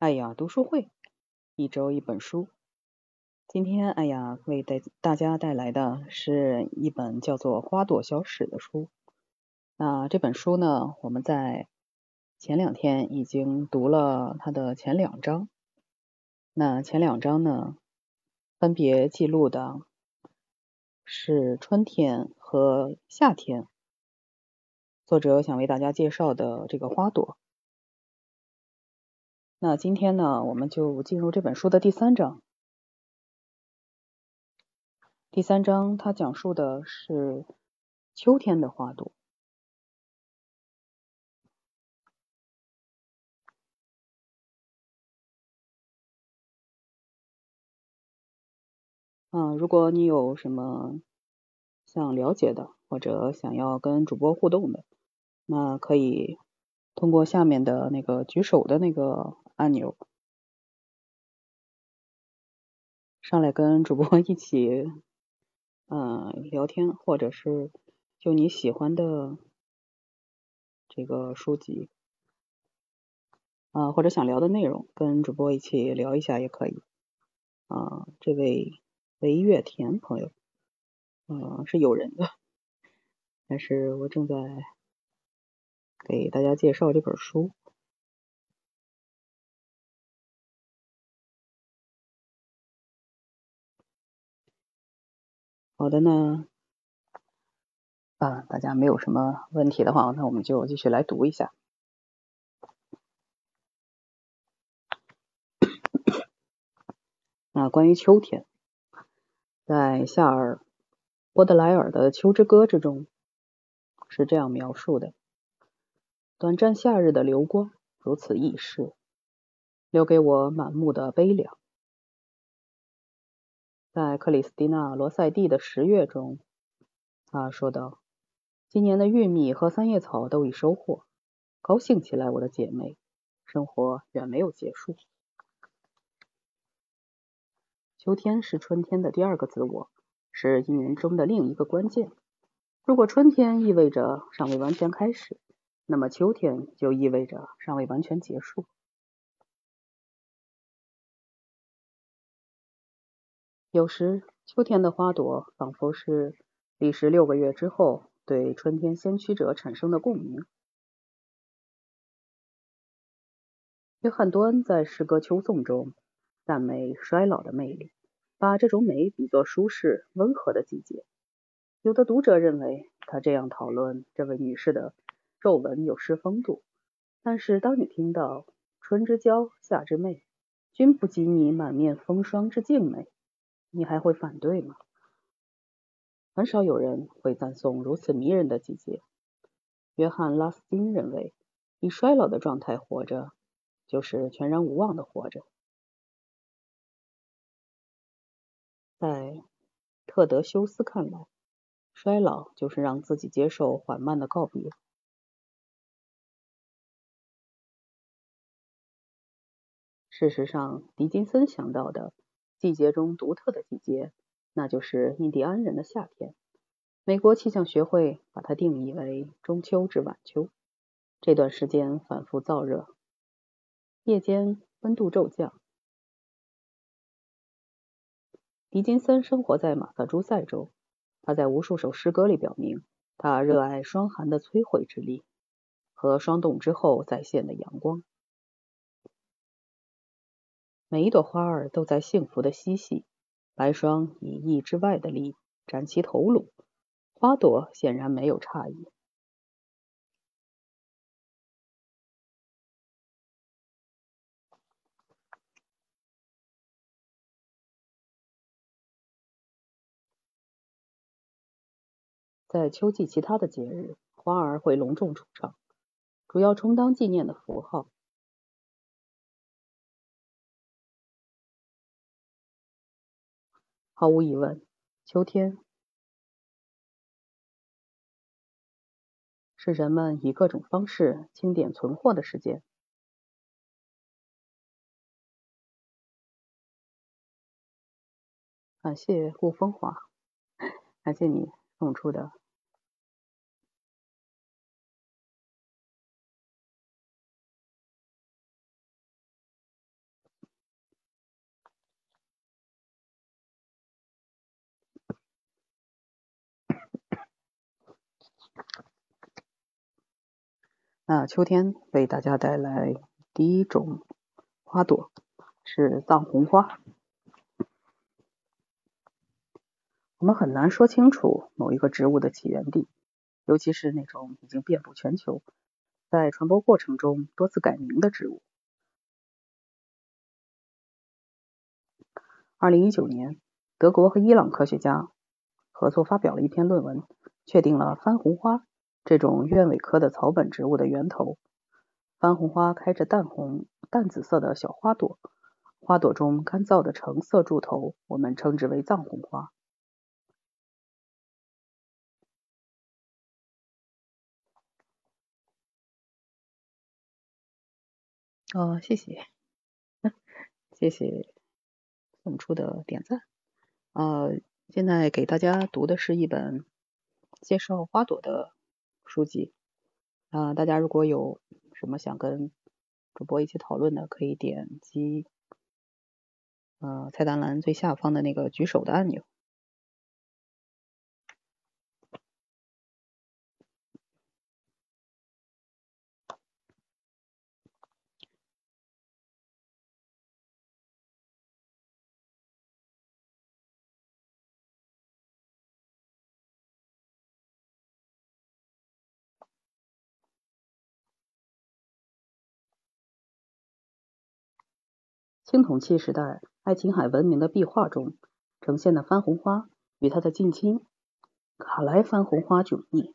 哎呀，读书会，一周一本书。今天，哎呀，为带大家带来的是一本叫做《花朵小史》的书。那这本书呢，我们在前两天已经读了它的前两章。那前两章呢，分别记录的是春天和夏天。作者想为大家介绍的这个花朵。那今天呢，我们就进入这本书的第三章。第三章它讲述的是秋天的花朵。嗯，如果你有什么想了解的，或者想要跟主播互动的，那可以通过下面的那个举手的那个按钮上来跟主播 一起嗯聊天，或者是就你喜欢的这个书籍啊，或者想聊的内容，跟主播一起聊一下也可以啊。这位维月田朋友，嗯，是有人的，但是我正在。给大家介绍这本书。好的呢，啊，大家没有什么问题的话，那我们就继续来读一下。那关于秋天，在夏尔·波德莱尔的《秋之歌》之中是这样描述的。短暂夏日的流光如此易逝，留给我满目的悲凉。在克里斯蒂娜·罗塞蒂的十月中，他说道：“今年的玉米和三叶草都已收获，高兴起来，我的姐妹，生活远没有结束。秋天是春天的第二个自我，是一年中的另一个关键。如果春天意味着尚未完全开始。”那么秋天就意味着尚未完全结束。有时，秋天的花朵仿佛是历时六个月之后对春天先驱者产生的共鸣。约翰·多恩在诗歌《秋颂》中赞美衰老的魅力，把这种美比作舒适温和的季节。有的读者认为，他这样讨论这位女士的。皱纹有失风度，但是当你听到“春之娇，夏之媚，均不及你满面风霜之静美”，你还会反对吗？很少有人会赞颂如此迷人的季节。约翰·拉斯金认为，以衰老的状态活着，就是全然无望的活着。在特德·休斯看来，衰老就是让自己接受缓慢的告别。事实上，狄金森想到的季节中独特的季节，那就是印第安人的夏天。美国气象学会把它定义为中秋至晚秋。这段时间反复燥热，夜间温度骤降。狄金森生活在马萨诸塞州，他在无数首诗歌里表明，他热爱霜寒的摧毁之力和霜冻之后再现的阳光。每一朵花儿都在幸福的嬉戏，白霜以翼之外的力展其头颅，花朵显然没有诧异。在秋季其他的节日，花儿会隆重出场，主要充当纪念的符号。毫无疑问，秋天是人们以各种方式清点存货的时间。感谢顾风华，感谢你送出的。那秋天为大家带来第一种花朵是藏红花。我们很难说清楚某一个植物的起源地，尤其是那种已经遍布全球，在传播过程中多次改名的植物。二零一九年，德国和伊朗科学家合作发表了一篇论文，确定了番红花。这种鸢尾科的草本植物的源头，番红花开着淡红、淡紫色的小花朵，花朵中干燥的橙色柱头，我们称之为藏红花。哦，谢谢，谢谢送出的点赞。呃，现在给大家读的是一本介绍花朵的。书籍啊，大家如果有什么想跟主播一起讨论的，可以点击呃菜单栏最下方的那个举手的按钮。青铜器时代，爱琴海文明的壁画中呈现的番红花与它的近亲卡莱番红花迥异。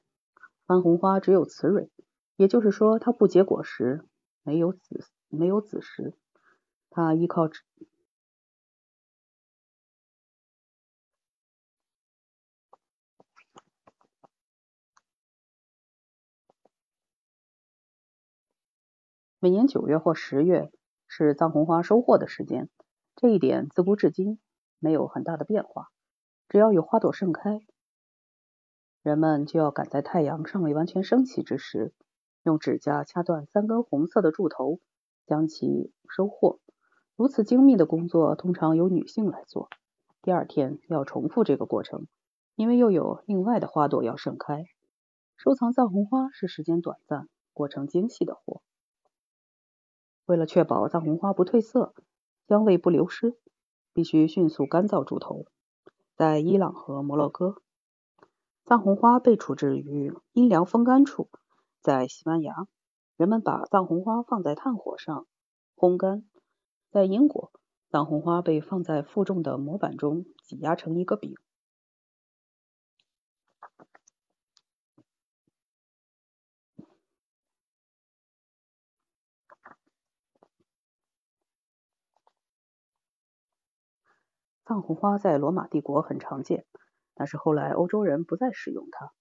番红花只有雌蕊，也就是说它不结果实，没有子没有子实。它依靠每年九月或十月。是藏红花收获的时间，这一点自古至今没有很大的变化。只要有花朵盛开，人们就要赶在太阳尚未完全升起之时，用指甲掐断三根红色的柱头，将其收获。如此精密的工作通常由女性来做。第二天要重复这个过程，因为又有另外的花朵要盛开。收藏藏红花是时间短暂、过程精细的活。为了确保藏红花不褪色、香味不流失，必须迅速干燥柱头。在伊朗和摩洛哥，藏红花被处置于阴凉风干处；在西班牙，人们把藏红花放在炭火上烘干；在英国，藏红花被放在负重的模板中挤压成一个饼。藏红花在罗马帝国很常见，但是后来欧洲人不再使用它。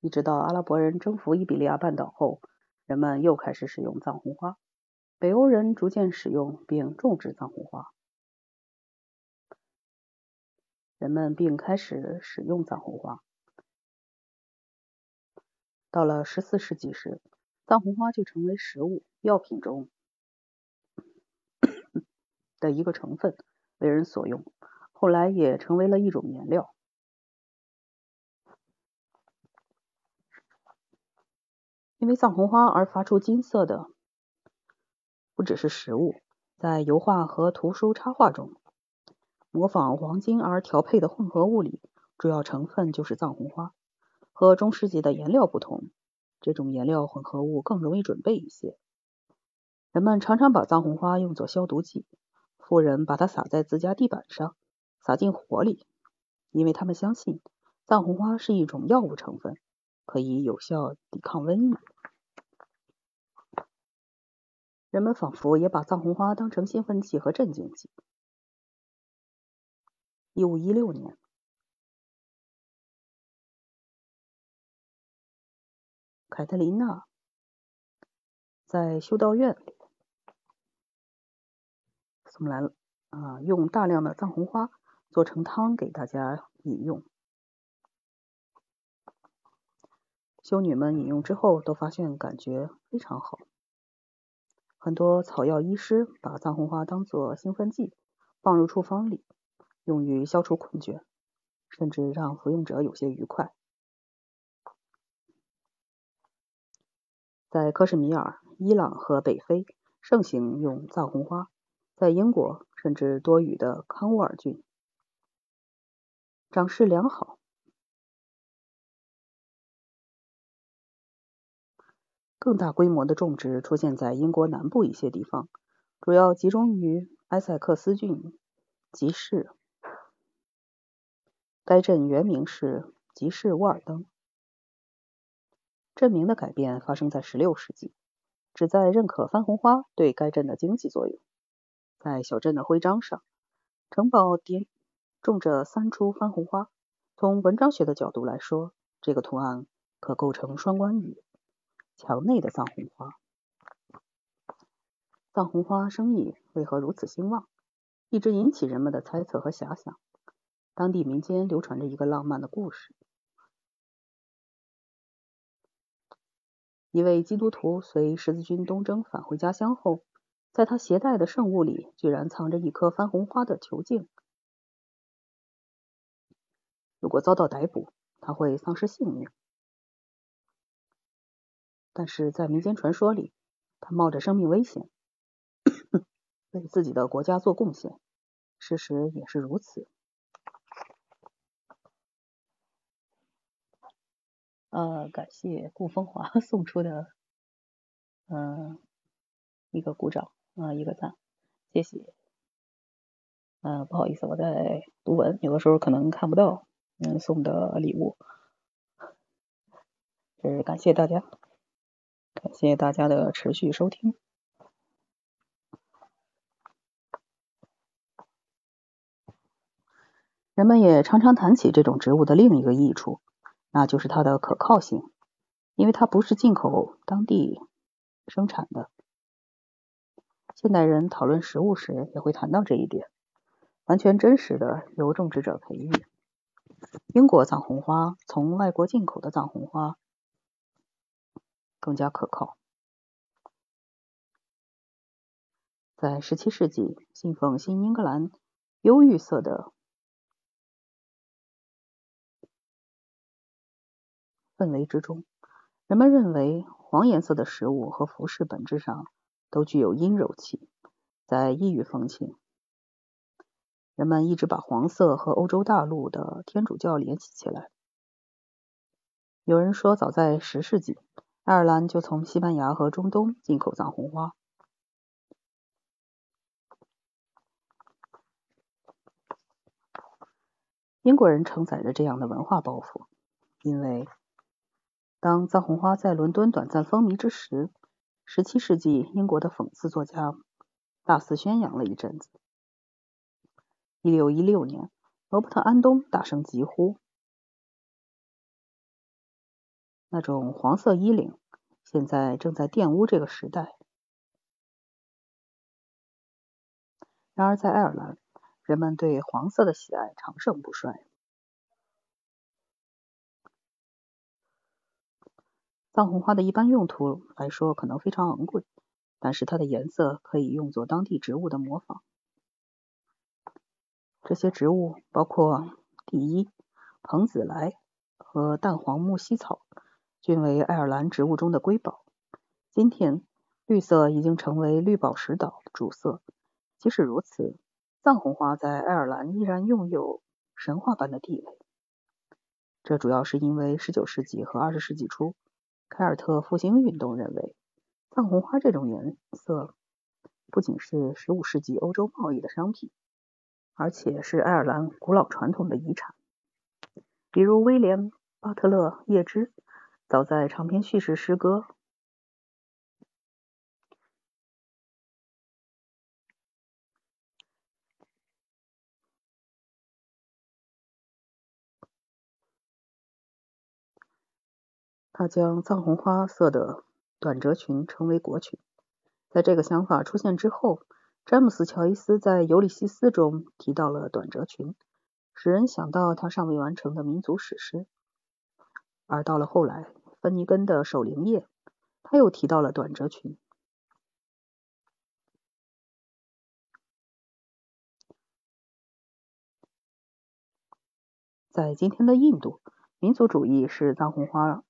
一直到阿拉伯人征服伊比利亚半岛后，人们又开始使用藏红花。北欧人逐渐使用并种植藏红花，人们并开始使用藏红花。到了十四世纪时，藏红花就成为食物药品中 的一个成分，为人所用。后来也成为了一种颜料。因为藏红花而发出金色的，不只是食物，在油画和图书插画中，模仿黄金而调配的混合物里，主要成分就是藏红花。和中世纪的颜料不同，这种颜料混合物更容易准备一些。人们常常把藏红花用作消毒剂，富人把它撒在自家地板上。撒进火里，因为他们相信藏红花是一种药物成分，可以有效抵抗瘟疫。人们仿佛也把藏红花当成兴奋剂和镇静剂。一五一六年，凯特琳娜在修道院里我们来了啊，用大量的藏红花。做成汤给大家饮用。修女们饮用之后都发现感觉非常好。很多草药医师把藏红花当做兴奋剂放入处方里，用于消除困倦，甚至让服用者有些愉快。在克什米尔、伊朗和北非盛行用藏红花，在英国甚至多雨的康沃尔郡，长势良好。更大规模的种植出现在英国南部一些地方，主要集中于埃塞克斯郡集市。该镇原名是集市沃尔登。镇名的改变发生在16世纪，旨在认可番红花对该镇的经济作用。在小镇的徽章上，城堡顶种着三株番红花。从文章学的角度来说，这个图案可构成双关语。墙内的藏红花，藏红花生意为何如此兴旺，一直引起人们的猜测和遐想。当地民间流传着一个浪漫的故事：一位基督徒随十字军东征返回家乡后，在他携带的圣物里居然藏着一颗番红花的球茎。如果遭到逮捕，他会丧失性命。但是在民间传说里，他冒着生命危险为自己的国家做贡献。事实也是如此。呃，感谢顾风华 送出的嗯一个鼓掌啊一个赞，谢谢。嗯，不好意思，我在读文，有的时候可能看不到您送的礼物，是感谢大家。感谢大家的持续收听。人们也常常谈起这种植物的另一个益处，那就是它的可靠性，因为它不是进口，当地生产的。现代人讨论食物时也会谈到这一点，完全真实的由种植者培育。英国藏红花从外国进口的藏红花。更加可靠。在17世纪，信奉新英格兰忧郁色的氛围之中，人们认为黄颜色的食物和服饰本质上都具有阴柔气，在异域风情。人们一直把黄色和欧洲大陆的天主教联系起来。有人说，早在10世纪。爱尔兰就从西班牙和中东进口藏红花。英国人承载着这样的文化包袱，因为当藏红花在伦敦短暂风靡之时，17世纪英国的讽刺作家大肆宣扬了一阵子。1616年，罗伯特·安东大声疾呼。那种黄色衣领，现在正在玷污这个时代。然而，在爱尔兰，人们对黄色的喜爱长盛不衰。藏红花的一般用途来说，可能非常昂贵，但是它的颜色可以用作当地植物的模仿。这些植物包括第一蓬子莱和淡黄木犀草。均为爱尔兰植物中的瑰宝。今天，绿色已经成为绿宝石岛主色。即使如此，藏红花在爱尔兰依然拥有神话般的地位。这主要是因为19世纪和20世纪初，凯尔特复兴运动认为，藏红花这种颜色不仅是15世纪欧洲贸易的商品，而且是爱尔兰古老传统的遗产。比如威廉·巴特勒·叶芝。早在长篇叙事诗歌，他将藏红花色的短褶裙称为国裙。在这个想法出现之后，詹姆斯·乔伊斯在《尤利西斯》中提到了短褶裙，使人想到他尚未完成的民族史诗。而到了后来，芬尼根的《守灵夜》，他又提到了短褶裙。在今天的印度，民族主义是藏红花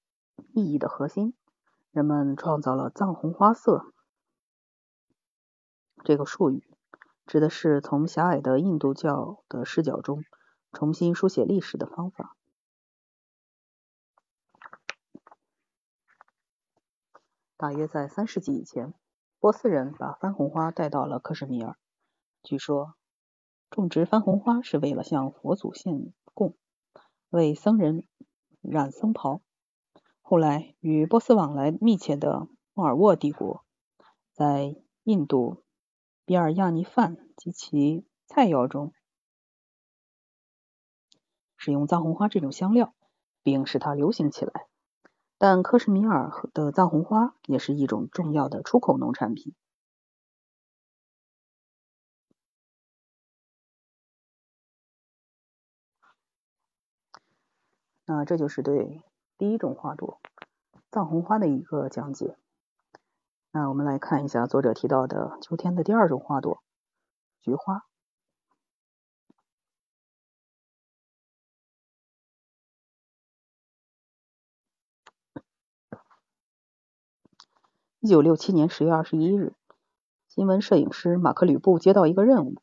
意义的核心。人们创造了“藏红花色”这个术语，指的是从狭隘的印度教的视角中重新书写历史的方法。大约在三世纪以前，波斯人把番红花带到了克什米尔。据说，种植番红花是为了向佛祖献供，为僧人染僧袍。后来，与波斯往来密切的莫尔沃帝国，在印度比尔亚尼饭及其菜肴中使用藏红花这种香料，并使它流行起来。但克什米尔的藏红花也是一种重要的出口农产品。那这就是对第一种花朵藏红花的一个讲解。那我们来看一下作者提到的秋天的第二种花朵——菊花。一九六七年十月二十一日，新闻摄影师马克吕布接到一个任务，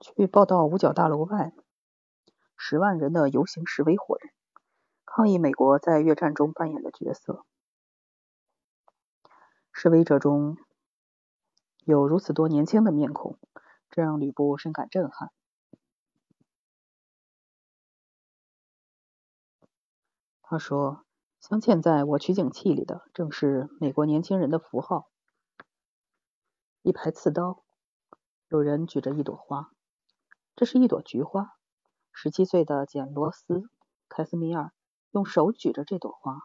去报道五角大楼外十万人的游行示威活动，抗议美国在越战中扮演的角色。示威者中有如此多年轻的面孔，这让吕布深感震撼。他说：“镶嵌在我取景器里的，正是美国年轻人的符号——一排刺刀。有人举着一朵花，这是一朵菊花。十七岁的简·罗斯·凯斯米尔用手举着这朵花。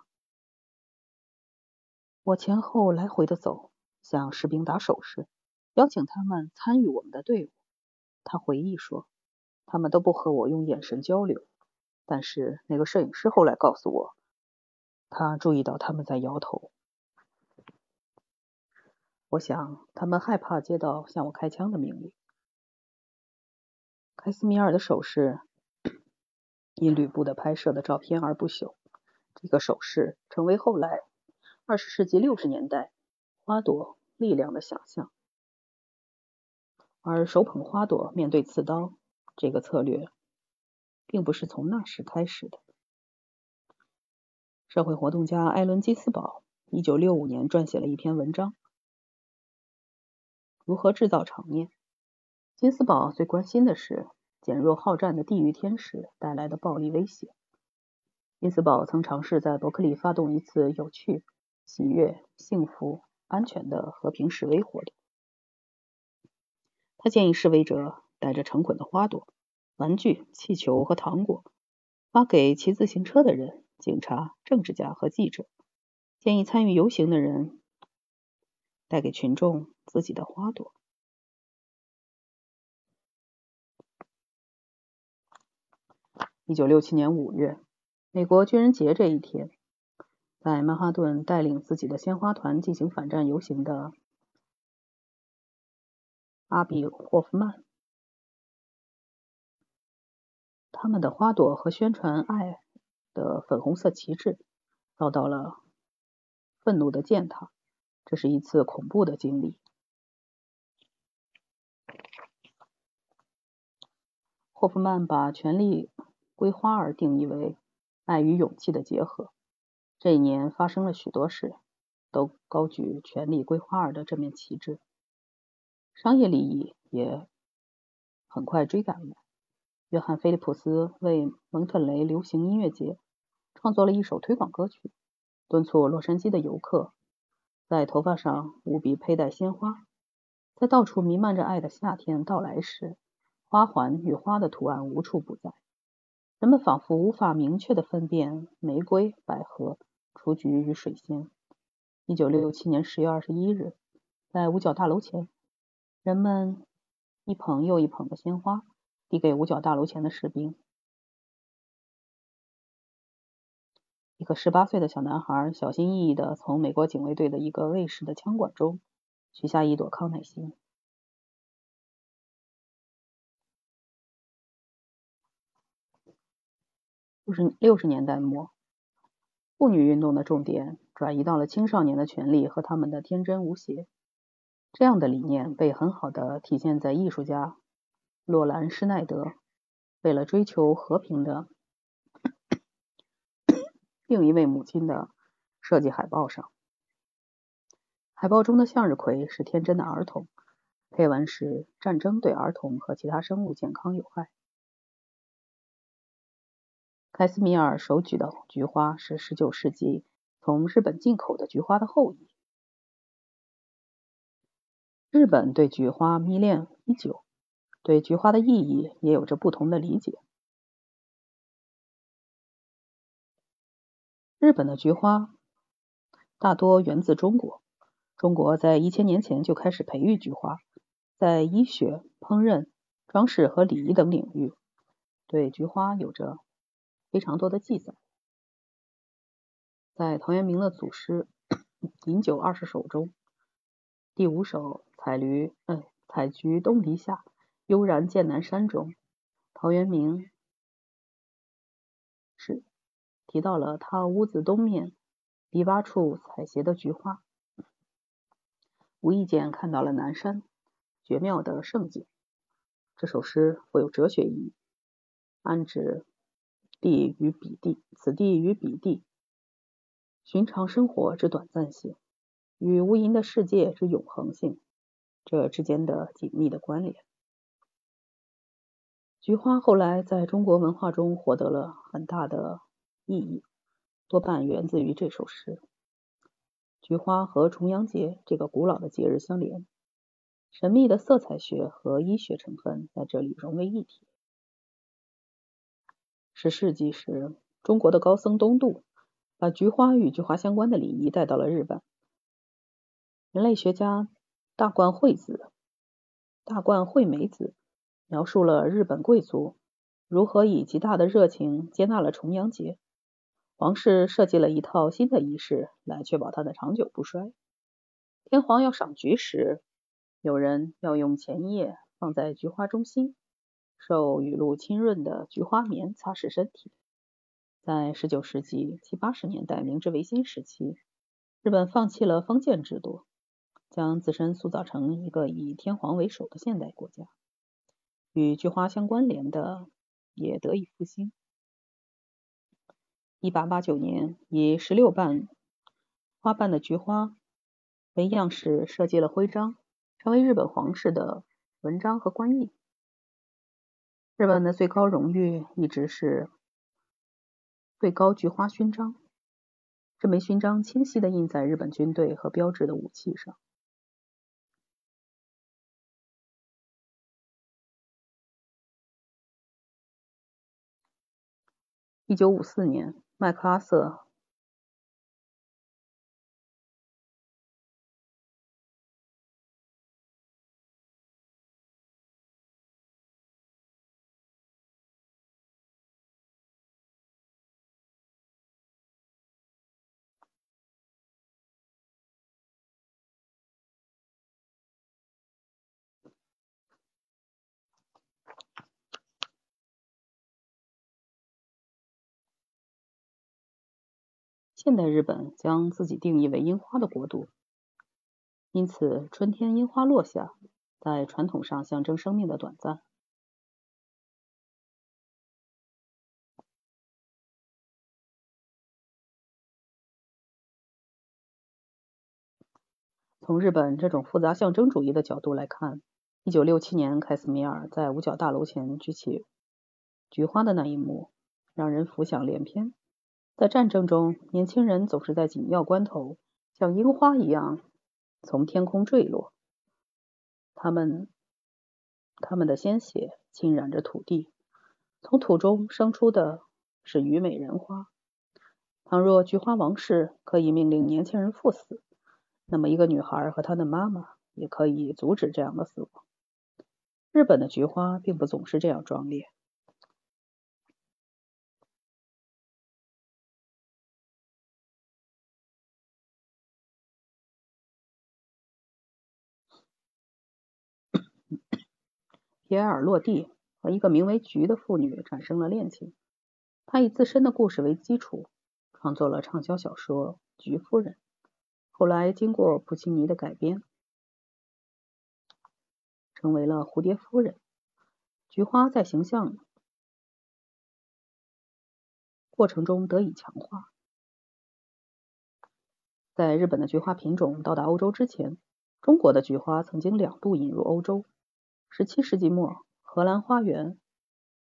我前后来回的走，向士兵打手势，邀请他们参与我们的队伍。”他回忆说：“他们都不和我用眼神交流。”但是那个摄影师后来告诉我，他注意到他们在摇头。我想他们害怕接到向我开枪的命令。凯斯米尔的手势因吕布的拍摄的照片而不朽。这个手势成为后来二十世纪六十年代花朵力量的想象。而手捧花朵面对刺刀这个策略。并不是从那时开始的。社会活动家艾伦·金斯堡一九六五年撰写了一篇文章《如何制造场面》。金斯堡最关心的是减弱好战的地狱天使带来的暴力威胁。因斯堡曾尝试在伯克利发动一次有趣、喜悦、幸福、安全的和平示威活动。他建议示威者带着成捆的花朵。玩具、气球和糖果发给骑自行车的人、警察、政治家和记者。建议参与游行的人带给群众自己的花朵。一九六七年五月，美国军人节这一天，在曼哈顿带领自己的鲜花团进行反战游行的阿比·霍夫曼。他们的花朵和宣传爱的粉红色旗帜遭到了愤怒的践踏，这是一次恐怖的经历。霍夫曼把权力归花儿定义为爱与勇气的结合。这一年发生了许多事，都高举权力归花儿的这面旗帜。商业利益也很快追赶了。约翰·菲利普斯为蒙特雷流行音乐节创作了一首推广歌曲，敦促洛杉矶的游客在头发上务必佩戴鲜花。在到处弥漫着爱的夏天到来时，花环与花的图案无处不在。人们仿佛无法明确地分辨玫瑰、百合、雏菊与水仙。一九六七年十月二十一日，在五角大楼前，人们一捧又一捧的鲜花。递给五角大楼前的士兵。一个十八岁的小男孩小心翼翼地从美国警卫队的一个卫士的枪管中取下一朵康乃馨。六十六十年代末，妇女运动的重点转移到了青少年的权利和他们的天真无邪。这样的理念被很好的体现在艺术家洛兰·施耐德为了追求和平的另一位母亲的设计海报上。海报中的向日葵是天真的儿童，配文是“战争对儿童和其他生物健康有害”。凯斯米尔手举的菊花是19世纪从日本进口的菊花的后裔。日本对菊花迷恋已久，对菊花的意义也有着不同的理解。日本的菊花大多源自中国，中国在一千年前就开始培育菊花，在医学、烹饪、装饰和礼仪等领域，对菊花有着非常多的记载。在陶渊明的祖诗《饮酒二十首》中，第五首。采驴，嗯，采菊东篱下，悠然见南山中。陶渊明是提到了他屋子东面篱笆处采撷的菊花，无意间看到了南山绝妙的胜景。这首诗富有哲学意义，暗指地与彼地，此地与彼地，寻常生活之短暂性，与无垠的世界之永恒性。这之间的紧密的关联。菊花后来在中国文化中获得了很大的意义，多半源自于这首诗。菊花和重阳节这个古老的节日相连，神秘的色彩学和医学成分在这里融为一体。十世纪时，中国的高僧东渡，把菊花与菊花相关的礼仪带到了日本。人类学家。大冠惠子、大冠惠美子描述了日本贵族如何以极大的热情接纳了重阳节。皇室设计了一套新的仪式来确保它的长久不衰。天皇要赏菊时，有人要用前叶放在菊花中心，受雨露浸润的菊花棉擦拭身体。在19世纪七八十年代明治维新时期，日本放弃了封建制度。将自身塑造成一个以天皇为首的现代国家，与菊花相关联的也得以复兴。一八八九年，以十六瓣花瓣的菊花为样式设计了徽章，成为日本皇室的文章和官印。日本的最高荣誉一直是最高菊花勋章，这枚勋章清晰地印在日本军队和标志的武器上。一九五四年，麦克阿瑟。现代日本将自己定义为樱花的国度，因此春天樱花落下，在传统上象征生命的短暂。从日本这种复杂象征主义的角度来看，一九六七年凯斯米尔在五角大楼前举起菊花的那一幕，让人浮想联翩。在战争中，年轻人总是在紧要关头像樱花一样从天空坠落，他们他们的鲜血浸染着土地，从土中生出的是虞美人花。倘若菊花王室可以命令年轻人赴死，那么一个女孩和她的妈妈也可以阻止这样的死亡。日本的菊花并不总是这样壮烈。皮埃尔落地和一个名为菊的妇女产生了恋情，他以自身的故事为基础，创作了畅销小说《菊夫人》，后来经过普契尼的改编，成为了《蝴蝶夫人》。菊花在形象过程中得以强化。在日本的菊花品种到达欧洲之前，中国的菊花曾经两度引入欧洲。17世纪末，荷兰花园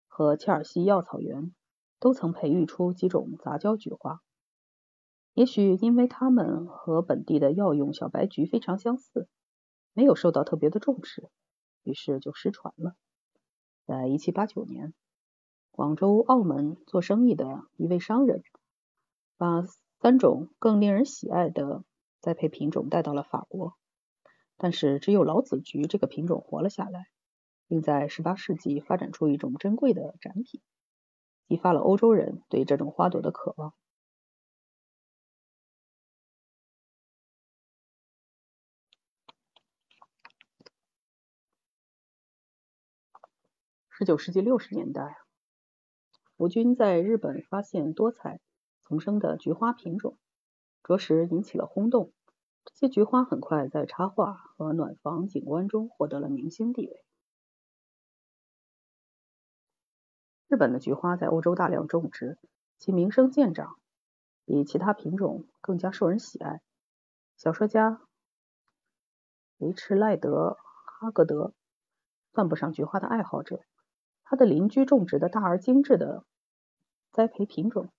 和切尔西药草园都曾培育出几种杂交菊花。也许因为它们和本地的药用小白菊非常相似，没有受到特别的重视，于是就失传了。在1789年，广州、澳门做生意的一位商人把三种更令人喜爱的栽培品种带到了法国。但是只有老子菊这个品种活了下来，并在18世纪发展出一种珍贵的展品，激发了欧洲人对这种花朵的渴望。19世纪60年代，福军在日本发现多彩丛生的菊花品种，着实引起了轰动。这些菊花很快在插画和暖房景观中获得了明星地位。日本的菊花在欧洲大量种植，其名声渐长，比其他品种更加受人喜爱。小说家维持赖德哈格德算不上菊花的爱好者，他的邻居种植的大而精致的栽培品种，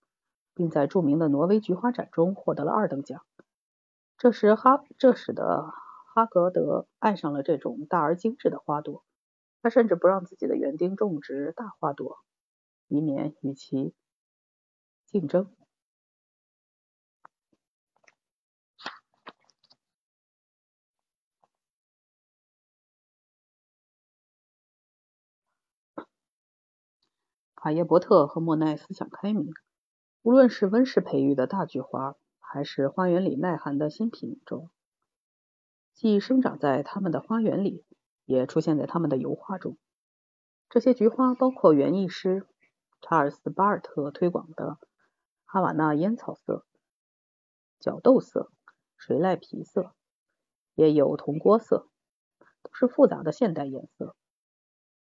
并在著名的挪威菊花展中获得了二等奖。这时哈，这使得哈格德爱上了这种大而精致的花朵。他甚至不让自己的园丁种植大花朵，以免与其竞争。卡耶伯特和莫奈思想开明，无论是温室培育的大菊花。还是花园里耐寒的新品种，既生长在他们的花园里，也出现在他们的油画中。这些菊花包括园艺师查尔斯·巴尔特推广的哈瓦那烟草色、角豆色、水濑皮色，也有铜锅色，都是复杂的现代颜色。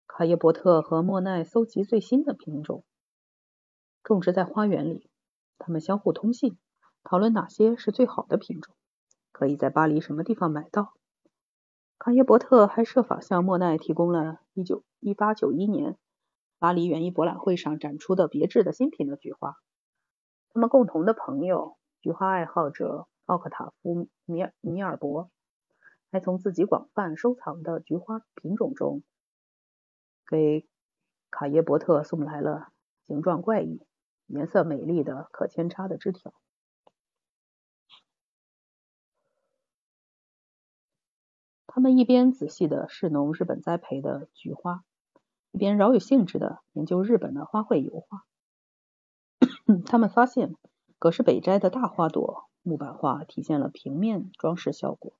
卡耶伯特和莫奈搜集最新的品种，种植在花园里，他们相互通信。讨论哪些是最好的品种，可以在巴黎什么地方买到。卡耶伯特还设法向莫奈提供了1891年巴黎园艺博览会上展出的别致的新品的菊花。他们共同的朋友菊花爱好者奥克塔夫米尔米尔伯，还从自己广泛收藏的菊花品种中，给卡耶伯特送来了形状怪异、颜色美丽的可扦插的枝条。他们一边仔细地试弄日本栽培的菊花，一边饶有兴致的研究日本的花卉油画。他们发现，葛饰北斋的大花朵木板画体现了平面装饰效果。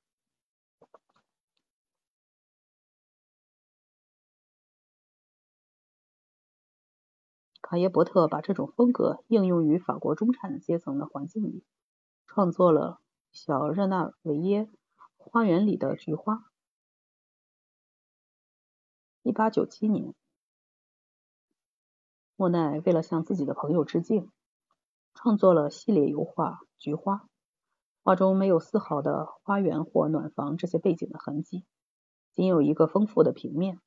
卡耶伯特把这种风格应用于法国中产阶层的环境里，创作了小热那维耶。花园里的菊花。一八九七年，莫奈为了向自己的朋友致敬，创作了系列油画《菊花》。画中没有丝毫的花园或暖房这些背景的痕迹，仅有一个丰富的平面。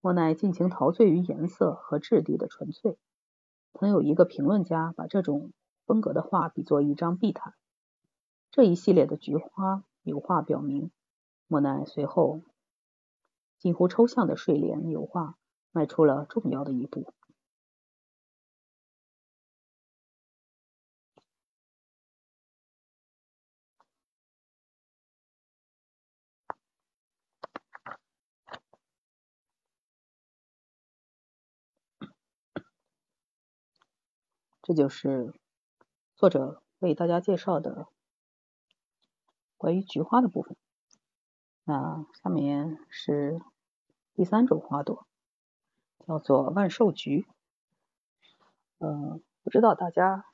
莫奈尽情陶醉于颜色和质地的纯粹。曾有一个评论家把这种风格的画比作一张地毯。这一系列的菊花。油画表明，莫奈随后近乎抽象的睡莲油画迈出了重要的一步。这就是作者为大家介绍的。关于菊花的部分，那下面是第三种花朵，叫做万寿菊。嗯，不知道大家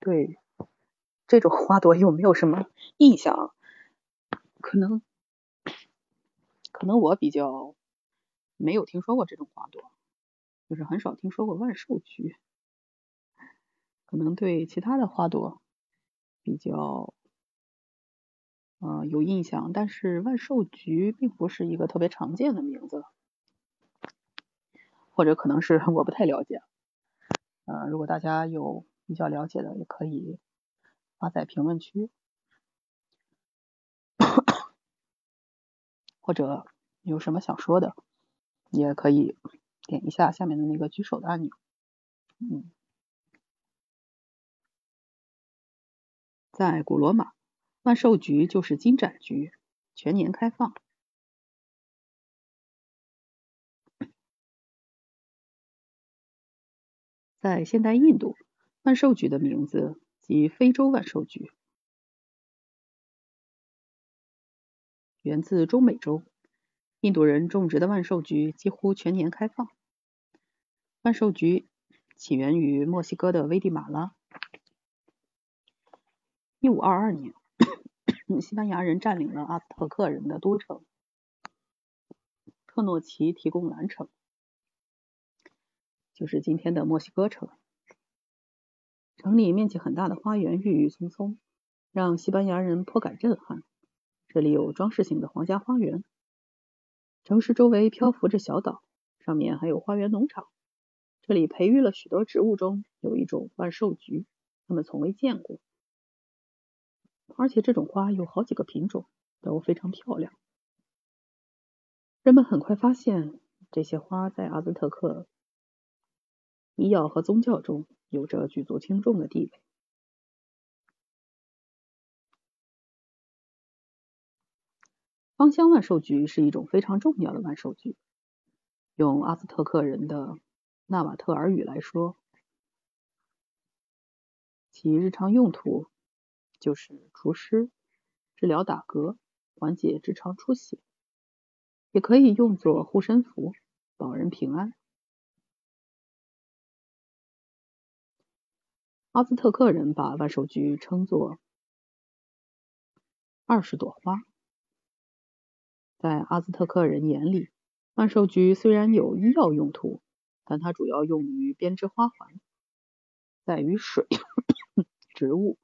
对这种花朵有没有什么印象？可能可能我比较没有听说过这种花朵，就是很少听说过万寿菊。可能对其他的花朵比较呃有印象，但是万寿菊并不是一个特别常见的名字，或者可能是 我不太了解。呃，如果大家有比较了解的，也可以发在评论区，或者有什么想说的，也可以点一下下面的那个举手的按钮。嗯。在古罗马，万寿菊就是金盏菊，全年开放。在现代印度，万寿菊的名字即非洲万寿菊，源自中美洲。印度人种植的万寿菊几乎全年开放。万寿菊起源于墨西哥的危地马拉。一五二二年，西班牙人占领了阿兹特克人的都城特诺奇，提供蓝城，就是今天的墨西哥城。城里面积很大的花园郁郁葱葱，让西班牙人颇感震撼。这里有装饰性的皇家花园，城市周围漂浮着小岛，上面还有花园农场。这里培育了许多植物，中有一种万寿菊，他们从未见过。而且这种花有好几个品种，都非常漂亮。人们很快发现，这些花在阿兹特克医药和宗教中有着举足轻重的地位。芳香万寿菊是一种非常重要的万寿菊。用阿兹特克人的纳瓦特尔语来说，其日常用途。就是除湿、治疗打嗝、缓解直肠出血，也可以用作护身符，保人平安。阿兹特克人把万寿菊称作二十朵花。在阿兹特克人眼里，万寿菊虽然有医药用途，但它主要用于编织花环，在与水、植物、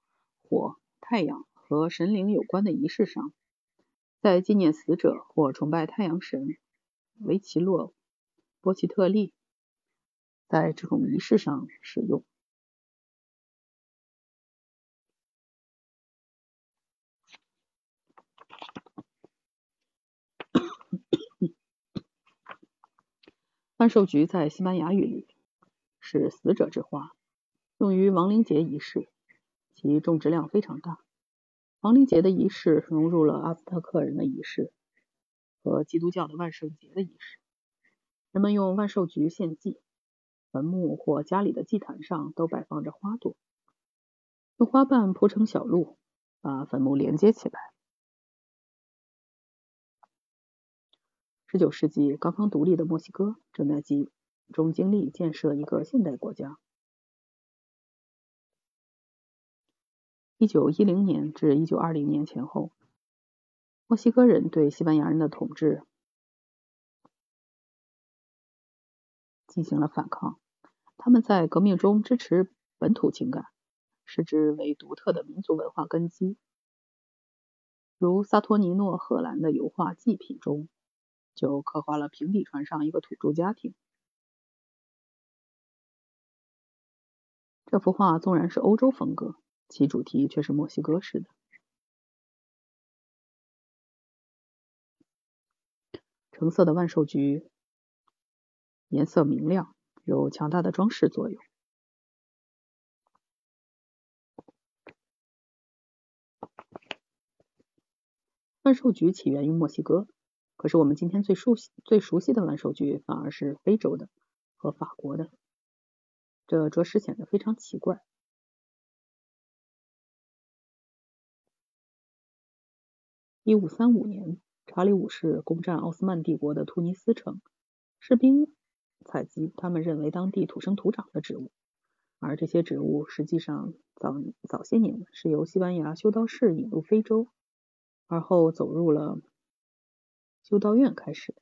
火。太阳和神灵有关的仪式上，在纪念死者或崇拜太阳神维奇洛波奇特利，在这种仪式上使用。万寿菊在西班牙语里是死者之花，用于亡灵节仪式。其种植量非常大。亡灵节的仪式融入了阿兹特克人的仪式和基督教的万圣节的仪式。人们用万寿菊献祭，坟墓或家里的祭坛上都摆放着花朵，用花瓣铺成小路，把坟墓连接起来。十九世纪刚刚独立的墨西哥正在集中精力建设一个现代国家。一九一零年至一九二零年前后，墨西哥人对西班牙人的统治进行了反抗。他们在革命中支持本土情感，视之为独特的民族文化根基。如萨托尼诺·赫兰的油画《祭品》中，就刻画了平底船上一个土著家庭。这幅画纵然是欧洲风格。其主题却是墨西哥式的。橙色的万寿菊颜色明亮，有强大的装饰作用。万寿菊起源于墨西哥，可是我们今天最熟悉、最熟悉的万寿菊反而是非洲的和法国的，这着实显得非常奇怪。一五三五年，查理五世攻占奥斯曼帝国的突尼斯城，士兵采集他们认为当地土生土长的植物，而这些植物实际上早早些年是由西班牙修道士引入非洲，而后走入了修道院开始。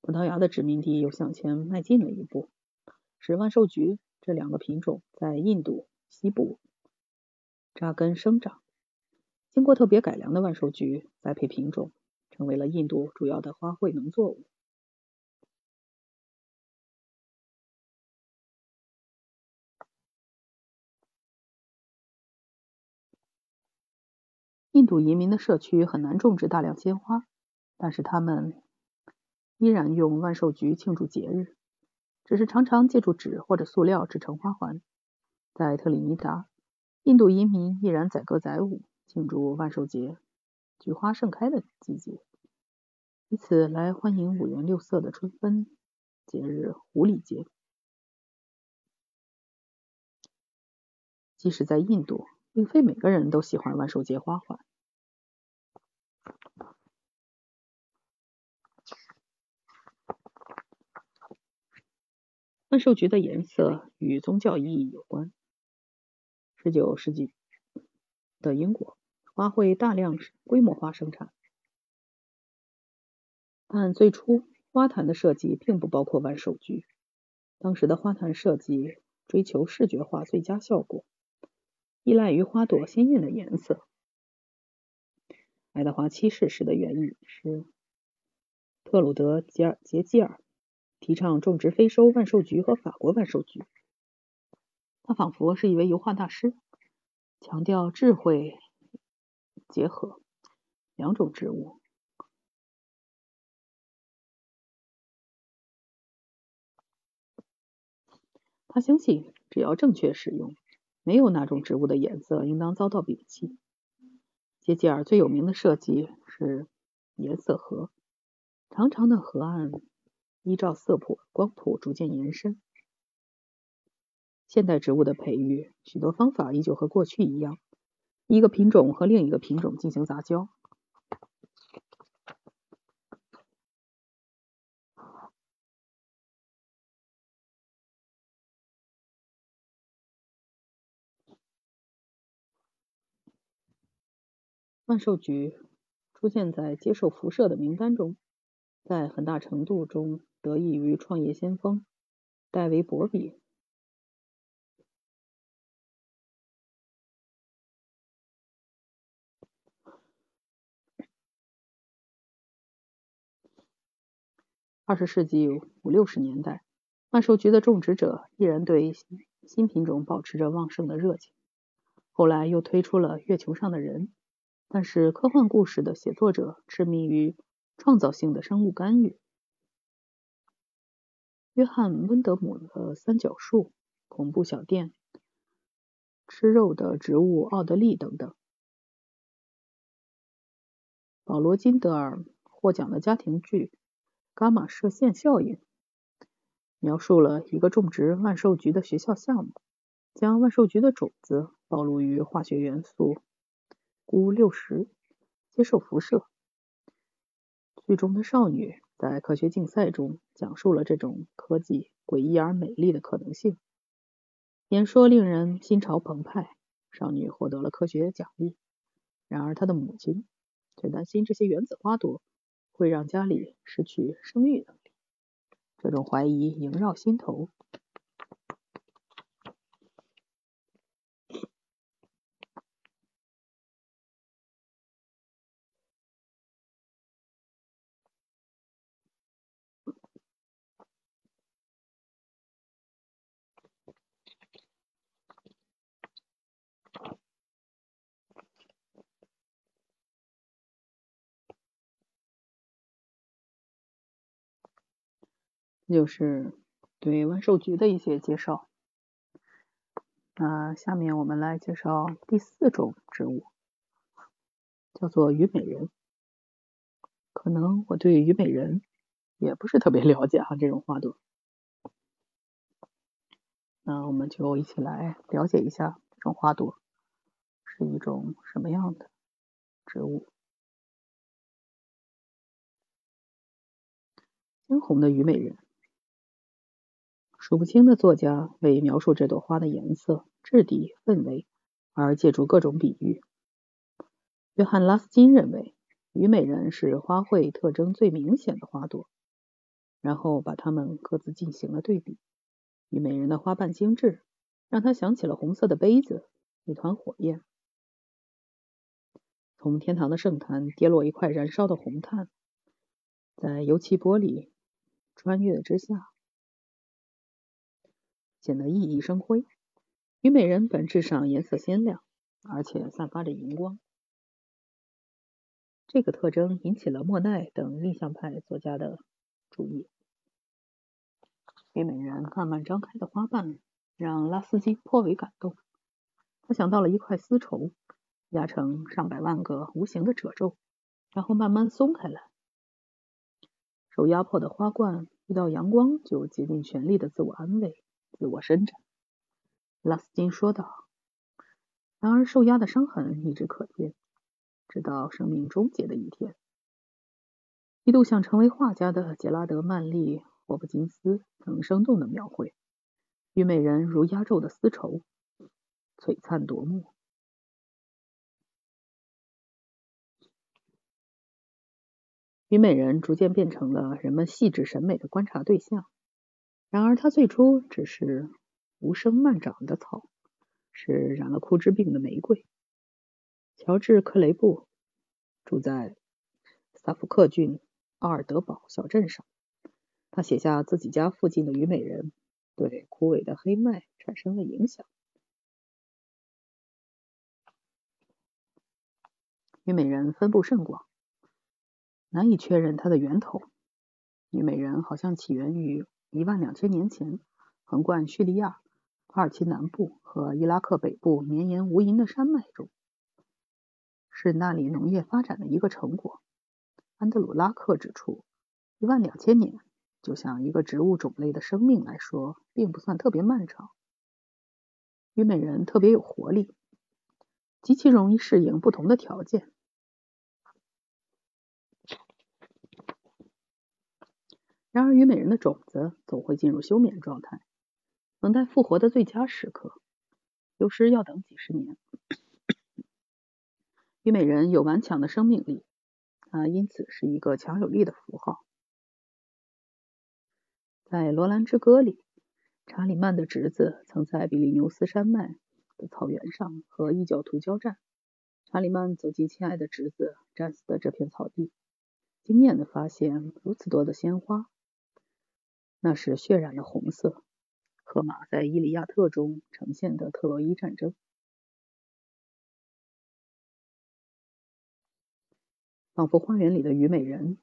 葡萄牙的殖民地又向前迈进了一步，使万寿菊这两个品种在印度西部扎根生长。经过特别改良的万寿菊栽培品种，成为了印度主要的花卉农作物。印度移民的社区很难种植大量鲜花，但是他们。依然用万寿菊庆祝节日，只是常常借助纸或者塑料制成花环。在特里尼达，印度移民依然载歌载舞庆祝万寿节，菊花盛开的季节，以此来欢迎五颜六色的春分节日——狐狸节。即使在印度，并非每个人都喜欢万寿节花环。万寿菊的颜色与宗教意义有关。十九世纪的英国，花卉大量规模化生产，但最初花坛的设计并不包括万寿菊。当时的花坛设计追求视觉化最佳效果，依赖于花朵鲜艳的颜色。爱德华七世时的原意是特鲁德·吉尔杰基尔。提倡种植非洲万寿菊和法国万寿菊，他仿佛是一位油画大师，强调智慧结合两种植物。他相信，只要正确使用，没有哪种植物的颜色应当遭到摒弃。杰吉尔最有名的设计是颜色盒，长长的河岸。依照色谱、光谱逐渐延伸。现代植物的培育，许多方法依旧和过去一样，一个品种和另一个品种进行杂交。万寿菊出现在接受辐射的名单中，在很大程度中。得益于创业先锋戴维·博比。二十世纪五六十年代，万寿菊的种植者依然对新品种保持着旺盛的热情。后来又推出了《月球上的人》，但是科幻故事的写作者痴迷于创造性的生物干预。约翰·温德姆的三角树、恐怖小店、吃肉的植物奥德利等等。保罗·金德尔获奖的家庭剧《伽马射线效应》描述了一个种植万寿菊的学校项目，将万寿菊的种子暴露于化学元素钴六十，接受辐射。剧中的少女。在科学竞赛中，讲述了这种科技诡异而美丽的可能性。演说令人心潮澎湃，少女获得了科学奖励。然而，她的母亲却担心这些原子花朵会让家里失去生育能力。这种怀疑萦绕心头。就是对万寿菊的一些介绍。那下面我们来介绍第四种植物，叫做虞美人。可能我对虞美人也不是特别了解哈，这种花朵。那我们就一起来了解一下这种花朵是一种什么样的植物。鲜红的虞美人。数不清的作家为描述这朵花的颜色、质地、氛围而借助各种比喻。约翰·拉斯金认为，虞美人是花卉特征最明显的花朵，然后把它们各自进行了对比。虞美人的花瓣精致，让他想起了红色的杯子，一团火焰。从天堂的圣坛跌落一块燃烧的红炭，在油漆玻璃穿越之下。显得熠熠生辉。虞美人本质上颜色鲜亮，而且散发着荧光。这个特征引起了莫奈等印象派作家的注意。虞美人慢慢张开的花瓣让拉斯基颇为感动。他想到了一块丝绸，压成上百万个无形的褶皱，然后慢慢松开来。受压迫的花冠遇到阳光就竭尽全力的自我安慰。自我伸展，拉斯金说道。然而，受压的伤痕一直可见，直到生命终结的一天。一度想成为画家的杰拉德·曼利·霍普金斯曾生动的描绘虞美人如压皱的丝绸，璀璨夺目。虞美人逐渐变成了人们细致审美的观察对象。然而，它最初只是无声漫长的草，是染了枯枝病的玫瑰。乔治·克雷布住在萨福克郡奥尔德堡小镇上，他写下自己家附近的虞美人对枯萎的黑麦产生了影响。虞美人分布甚广，难以确认它的源头。虞美人好像起源于。一万两千年前，横贯叙利亚、土耳其南部和伊拉克北部绵延无垠的山脉中，是那里农业发展的一个成果。安德鲁拉克指出，一万两千年就像一个植物种类的生命来说，并不算特别漫长。虞美人特别有活力，极其容易适应不同的条件。然而，虞美人的种子总会进入休眠状态，等待复活的最佳时刻，有时要等几十年。虞美人有顽强的生命力，啊因此是一个强有力的符号。在《罗兰之歌》里，查理曼的侄子曾在比利牛斯山脉的草原上和异教徒交战。查理曼走进亲爱的侄子战死的这片草地，惊艳的发现如此多的鲜花。那是血染的红色，荷马在《伊利亚特》中呈现的特洛伊战争。仿佛花园里的虞美人，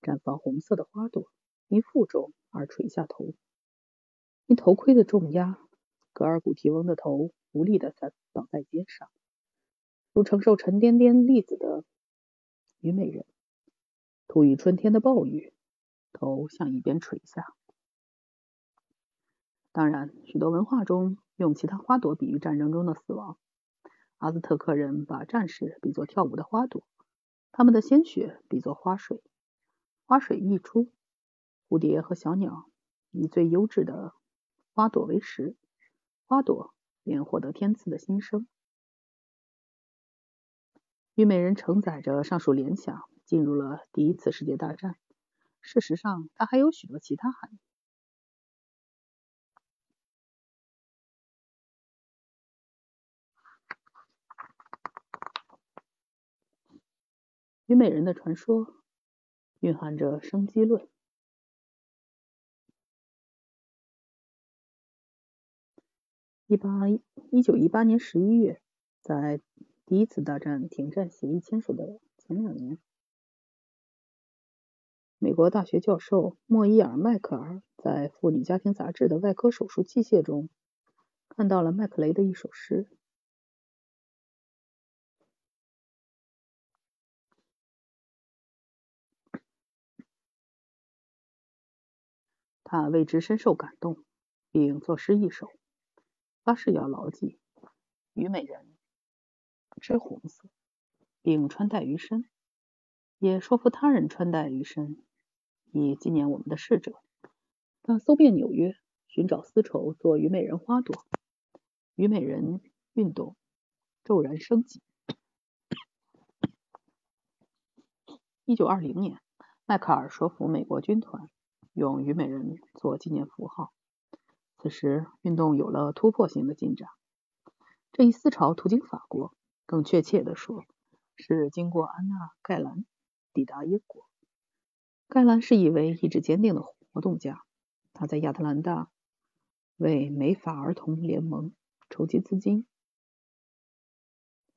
绽放红色的花朵，因负重而垂下头，因头盔的重压，格尔古提翁的头无力的在倒在肩上，如承受沉甸甸粒子的虞美人，突遇春天的暴雨，头向一边垂下。当然，许多文化中用其他花朵比喻战争中的死亡。阿兹特克人把战士比作跳舞的花朵，他们的鲜血比作花水。花水溢出，蝴蝶和小鸟以最优质的花朵为食，花朵便获得天赐的新生。虞美人承载着上述联想，进入了第一次世界大战。事实上，它还有许多其他含义。虞美人的传说蕴含着生机论。一八一九一八年十一月，在第一次大战停战协议签署的前两年，美国大学教授莫伊尔·迈克尔在《妇女家庭杂志》的外科手术器械中看到了麦克雷的一首诗。他为之深受感动，并作诗一首，发誓要牢记虞美人之红色，并穿戴于身，也说服他人穿戴于身，以纪念我们的逝者。他搜遍纽约，寻找丝绸做虞美人花朵，虞美人运动骤然升级。一九二零年，迈克尔说服美国军团用虞美人做纪念符号。此时，运动有了突破性的进展。这一思潮途经法国，更确切地说，是经过安娜·盖兰抵达英国。盖兰是一位意志坚定的活动家，他在亚特兰大为美法儿童联盟筹集资金，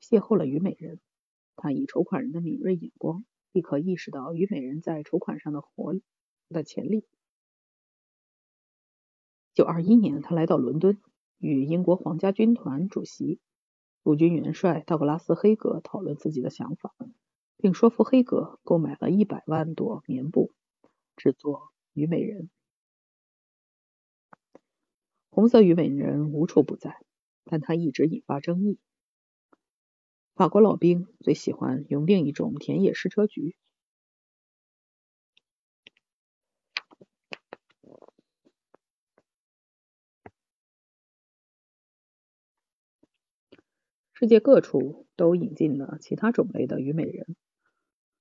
邂逅了虞美人。他以筹款人的敏锐眼光。立刻意识到虞美人在筹款上的活力的潜力。九二一年，他来到伦敦，与英国皇家军团主席、陆军元帅道格拉斯·黑格讨论自己的想法，并说服黑格购买了一百万朵棉布，制作虞美人。红色虞美人无处不在，但它一直引发争议。法国老兵最喜欢用另一种田野矢车菊。世界各处都引进了其他种类的虞美人，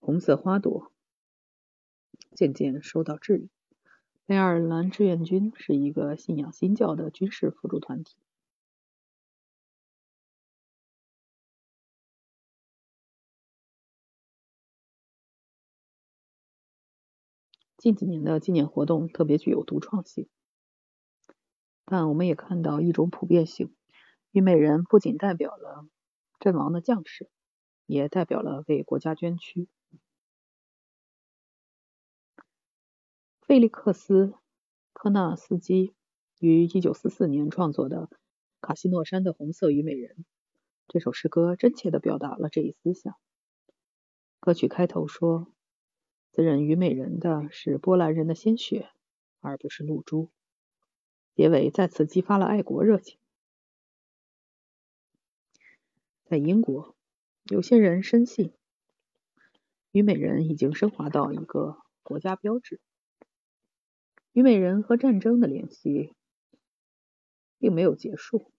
红色花朵渐渐受到质疑。爱尔兰志愿军是一个信仰新教的军事辅助团体。近几年的纪念活动特别具有独创性，但我们也看到一种普遍性：虞美人不仅代表了阵亡的将士，也代表了为国家捐躯。费利克斯·科纳斯基于1944年创作的《卡西诺山的红色虞美人》这首诗歌，真切地表达了这一思想。歌曲开头说。滋润虞美人的是波兰人的鲜血，而不是露珠。结尾再次激发了爱国热情。在英国，有些人深信虞美人已经升华到一个国家标志。虞美人和战争的联系并没有结束。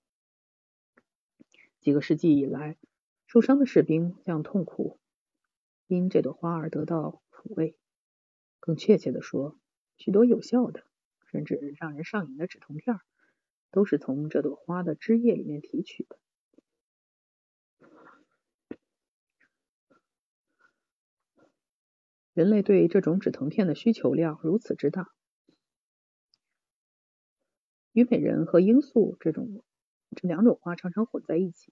几个世纪以来，受伤的士兵将痛苦因这朵花而得到。抚慰，更确切的说，许多有效的，甚至让人上瘾的止痛片，都是从这朵花的枝叶里面提取的。人类对这种止疼片的需求量如此之大，虞美人和罂粟这种这两种花常常混在一起。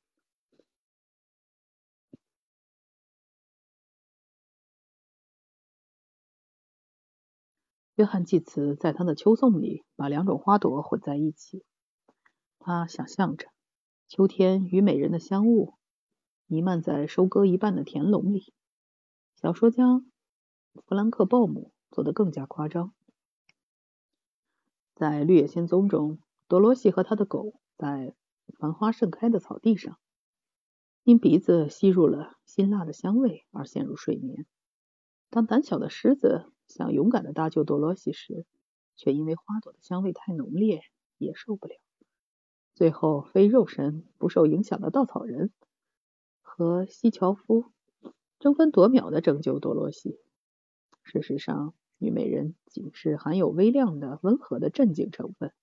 约翰·济慈在他的《秋颂》里把两种花朵混在一起。他想象着秋天虞美人的香雾弥漫在收割一半的田垄里。小说家弗兰克·鲍姆做得更加夸张。在《绿野仙踪》中，多罗西和他的狗在繁花盛开的草地上，因鼻子吸入了辛辣的香味而陷入睡眠。当胆小的狮子想勇敢的搭救多罗西时，却因为花朵的香味太浓烈，也受不了。最后，非肉身不受影响的稻草人和西樵夫争分夺秒的拯救多罗西。事实上，虞美人仅是含有微量的温和的镇静成分。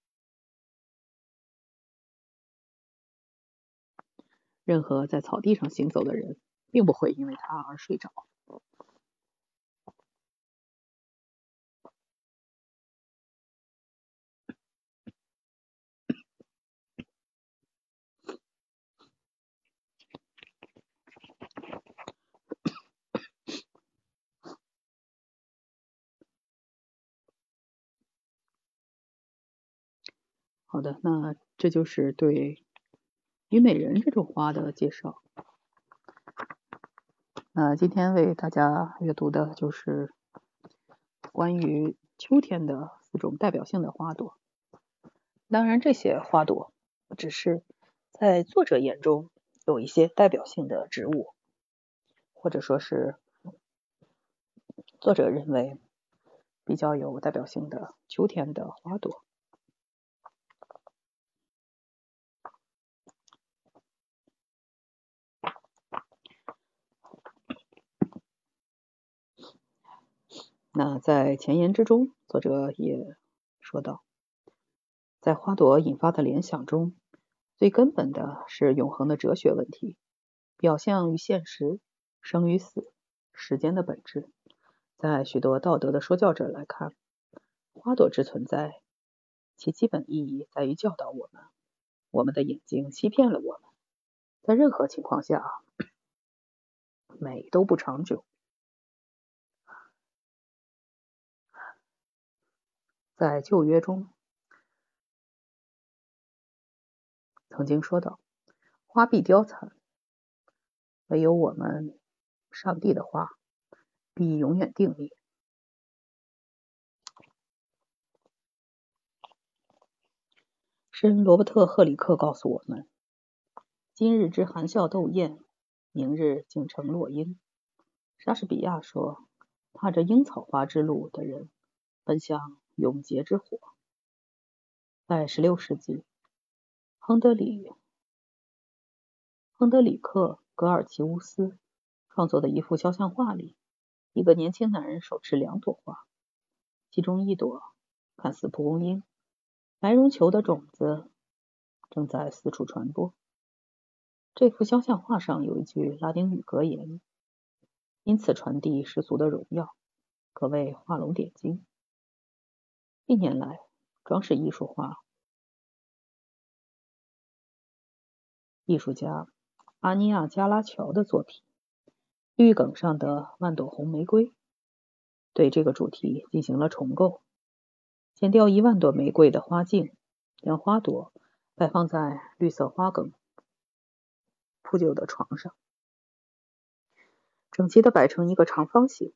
任何在草地上行走的人，并不会因为它而睡着。好的，那这就是对虞美人这种花的介绍。那今天为大家阅读的就是关于秋天的四种代表性的花朵。当然，这些花朵只是在作者眼中有一些代表性的植物，或者说是作者认为比较有代表性的秋天的花朵。那在前言之中，作者也说道，在花朵引发的联想中，最根本的是永恒的哲学问题，表象与现实，生与死，时间的本质。在许多道德的说教者来看，花朵之存在，其基本意义在于教导我们：我们的眼睛欺骗了我们，在任何情况下，美都不长久。在旧约中，曾经说道：“花必凋残，唯有我们上帝的花。”必永远定立。诗人罗伯特·赫里克告诉我们：“今日之含笑斗艳，明日竟成落英。”莎士比亚说：“踏着樱草花之路的人，奔向永劫之火。”在16世纪，亨德里·亨德里克·格尔奇乌斯创作的一幅肖像画里。一个年轻男人手持两朵花，其中一朵看似蒲公英，白绒球的种子正在四处传播。这幅肖像画上有一句拉丁语格言，因此传递世俗的荣耀，可谓画龙点睛。近年来，装饰艺术画艺术家阿尼亚加拉乔的作品。绿梗上的万朵红玫瑰，对这个主题进行了重构，剪掉一万朵玫瑰的花茎，将花朵摆放在绿色花梗铺就的床上，整齐的摆成一个长方形，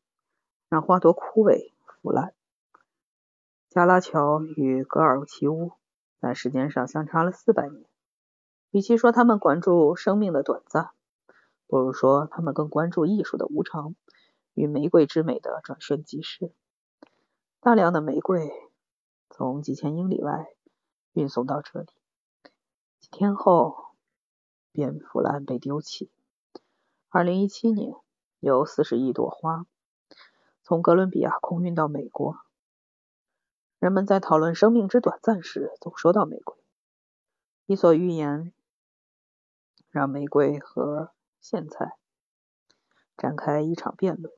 让花朵枯萎腐烂。加拉乔与格尔奇乌在时间上相差了四百年，与其说他们关注生命的短暂。不如说，他们更关注艺术的无常与玫瑰之美的转瞬即逝。大量的玫瑰从几千英里外运送到这里，几天后便腐烂被丢弃。二零一七年，有四十亿朵花从哥伦比亚空运到美国。人们在讨论生命之短暂时，总说到玫瑰。伊索寓言让玫瑰和苋菜展开一场辩论。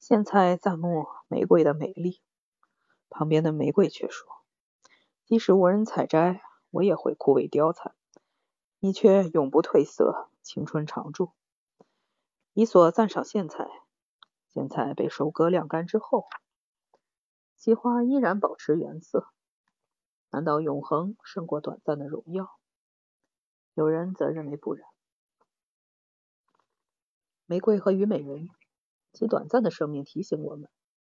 苋菜赞慕玫瑰的美丽，旁边的玫瑰却说：“即使无人采摘，我也会枯萎凋残，你却永不褪色，青春常驻。”伊索赞赏苋菜，苋菜被收割晾干之后，其花依然保持原色。难道永恒胜过短暂的荣耀？有人则认为不然。玫瑰和虞美人，其短暂的生命提醒我们，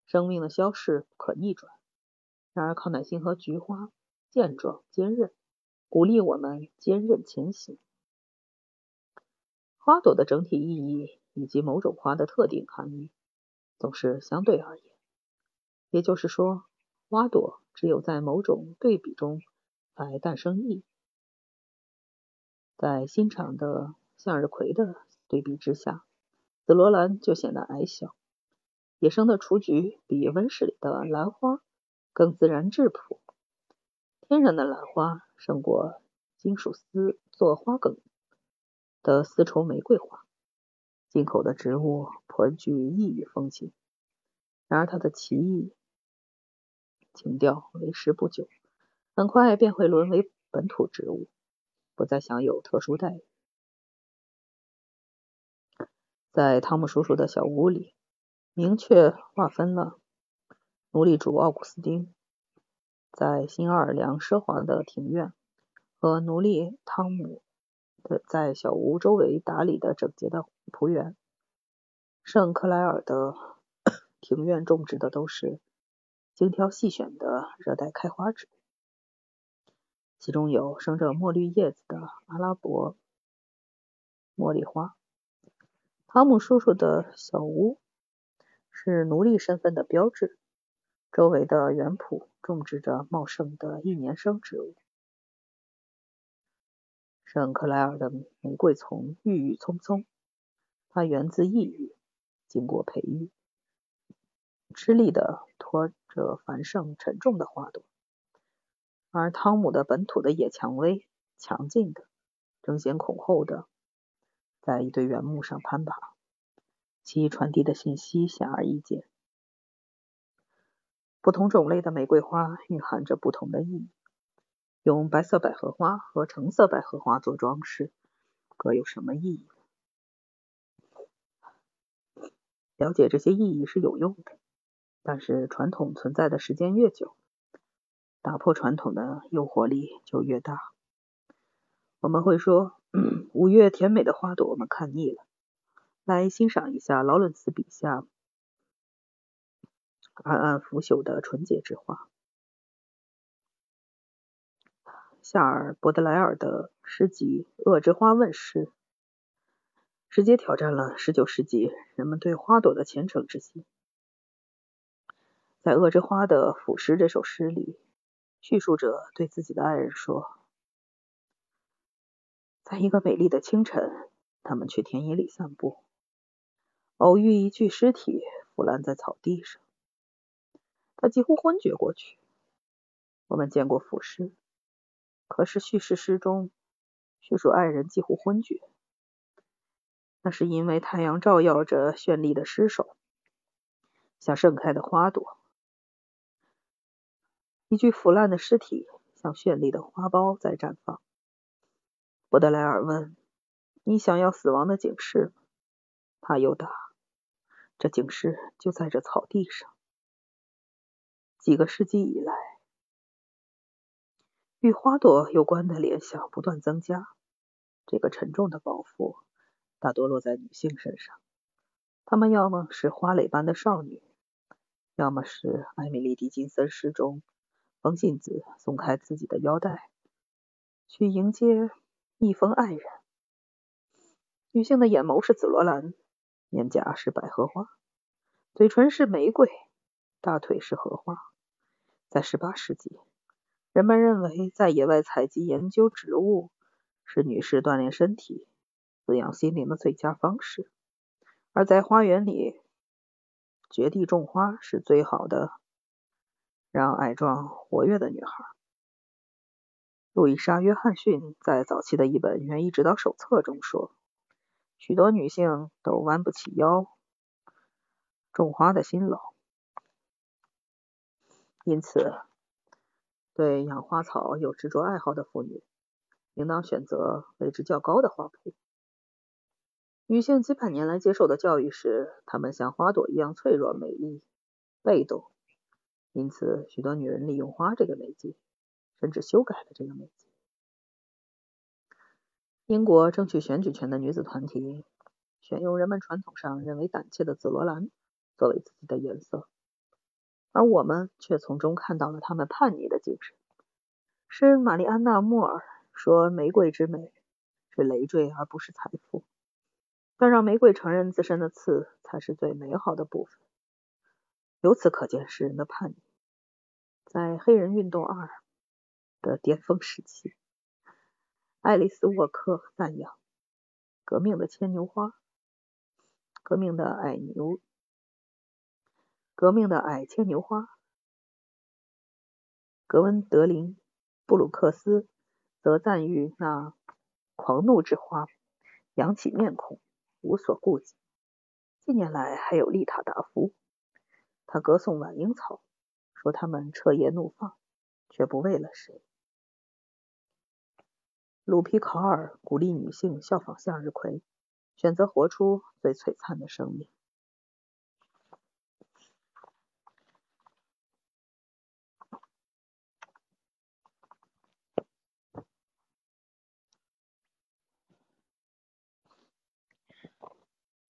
生命的消逝不可逆转。然而，康乃馨和菊花健壮坚韧，鼓励我们坚韧前行。花朵的整体意义以及某种花的特定含义，总是相对而言。也就是说，花朵只有在某种对比中才诞生意义。在欣赏的向日葵的对比之下。紫罗兰就显得矮小，野生的雏菊比温室里的兰花更自然质朴。天然的兰花胜过金属丝做花梗的丝绸玫瑰花。进口的植物颇具异域风情，然而它的奇异情调维持不久，很快便会沦为本土植物，不再享有特殊待遇。在汤姆叔叔的小屋里，明确划分了奴隶主奥古斯丁在新奥尔良奢华的庭院和奴隶汤姆的在小屋周围打理的整洁的仆园。圣克莱尔的 庭院种植的都是精挑细选的热带开花植物，其中有生着墨绿叶子的阿拉伯茉莉花。汤姆叔叔的小屋是奴隶身份的标志，周围的园圃种植着茂盛的一年生植物。圣克莱尔的玫瑰丛郁郁葱葱，它源自异域，经过培育。吃力地拖着繁盛沉重的花朵，而汤姆的本土的野蔷薇强劲的、争先恐后的在一堆原木上攀爬，其传递的信息显而易见。不同种类的玫瑰花蕴含着不同的意义。用白色百合花和橙色百合花做装饰，各有什么意义？了解这些意义是有用的，但是传统存在的时间越久，打破传统的诱惑力就越大。我们会说，五月甜美的花朵我们看腻了，来欣赏一下劳伦斯笔下暗暗腐朽的纯洁之花。夏尔·伯德莱尔的诗集《恶之花》问世，直接挑战了19世纪人们对花朵的虔诚之心。在《恶之花》的腐诗这首诗里，叙述者对自己的爱人说：“在一个美丽的清晨，他们去田野里散步，偶遇一具尸体腐烂在草地上，他几乎昏厥过去。我们见过腐尸。”可是叙事诗中叙述爱人几乎昏厥，那是因为太阳照耀着绚丽的尸首，像盛开的花朵。一具腐烂的尸体像绚丽的花苞在绽放。波德莱尔问：“你想要死亡的警示？”他又答：“这警示就在这草地上。”几个世纪以来。与花朵有关的联想不断增加，这个沉重的包袱大多落在女性身上。她们要么是花蕾般的少女，要么是艾米丽·狄金森诗中风信子松开自己的腰带，去迎接一封爱人。女性的眼眸是紫罗兰，面颊是百合花，嘴唇是玫瑰，大腿是荷花。在18世纪。人们认为，在野外采集研究植物是女士锻炼身体、滋养心灵的最佳方式；而在花园里绝地种花是最好的让矮壮活跃的女孩。路易莎·约翰逊在早期的一本园艺指导手册中说：“许多女性都弯不起腰种花的辛劳，因此。”对养花草有执着爱好的妇女，应当选择位置较高的花圃。女性几百年来接受的教育是，她们像花朵一样脆弱、美丽、被动，因此许多女人利用花这个媒介，甚至修改了这个媒介。英国争取选举权的女子团体选用人们传统上认为胆怯的紫罗兰作为自己的颜色。而我们却从中看到了他们叛逆的精神。诗人玛丽安娜·莫尔说：“玫瑰之美是累赘，而不是财富。但让玫瑰承认自身的刺，才是最美好的部分。”由此可见诗人的叛逆。在黑人运动二的巅峰时期，爱丽丝·沃克赞扬革命的牵牛花，革命的矮牛。革命的矮牵牛花，格温德林·布鲁克斯则赞誉那狂怒之花，扬起面孔，无所顾忌。近年来还有丽塔·达夫，他歌颂晚樱草，说它们彻夜怒放，却不为了谁。鲁皮考尔鼓励女性效仿向日葵，选择活出最璀璨的生命。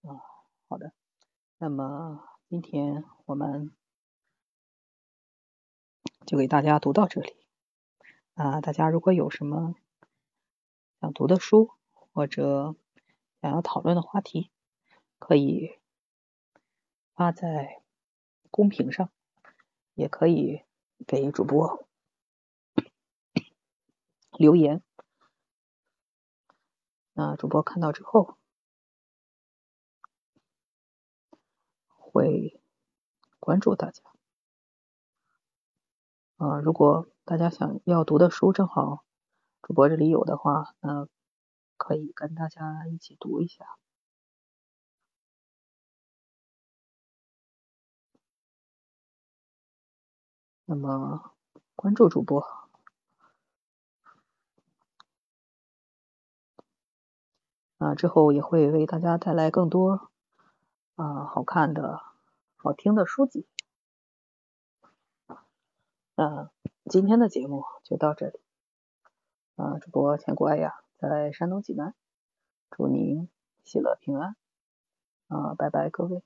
啊，好的。那么今天我们就给大家读到这里。啊，大家如果有什么想读的书或者想要讨论的话题，可以发在公屏上，也可以给主播留言。那主播看到之后。会关注大家。啊，如果大家想要读的书正好主播这里有的话，那可以跟大家一起读一下。那么关注主播，啊，之后也会为大家带来更多啊好看的、好听的书籍。那今天的节目就到这里。啊，主播千古爱呀，在山东济南，祝您喜乐平安。啊，拜拜，各位。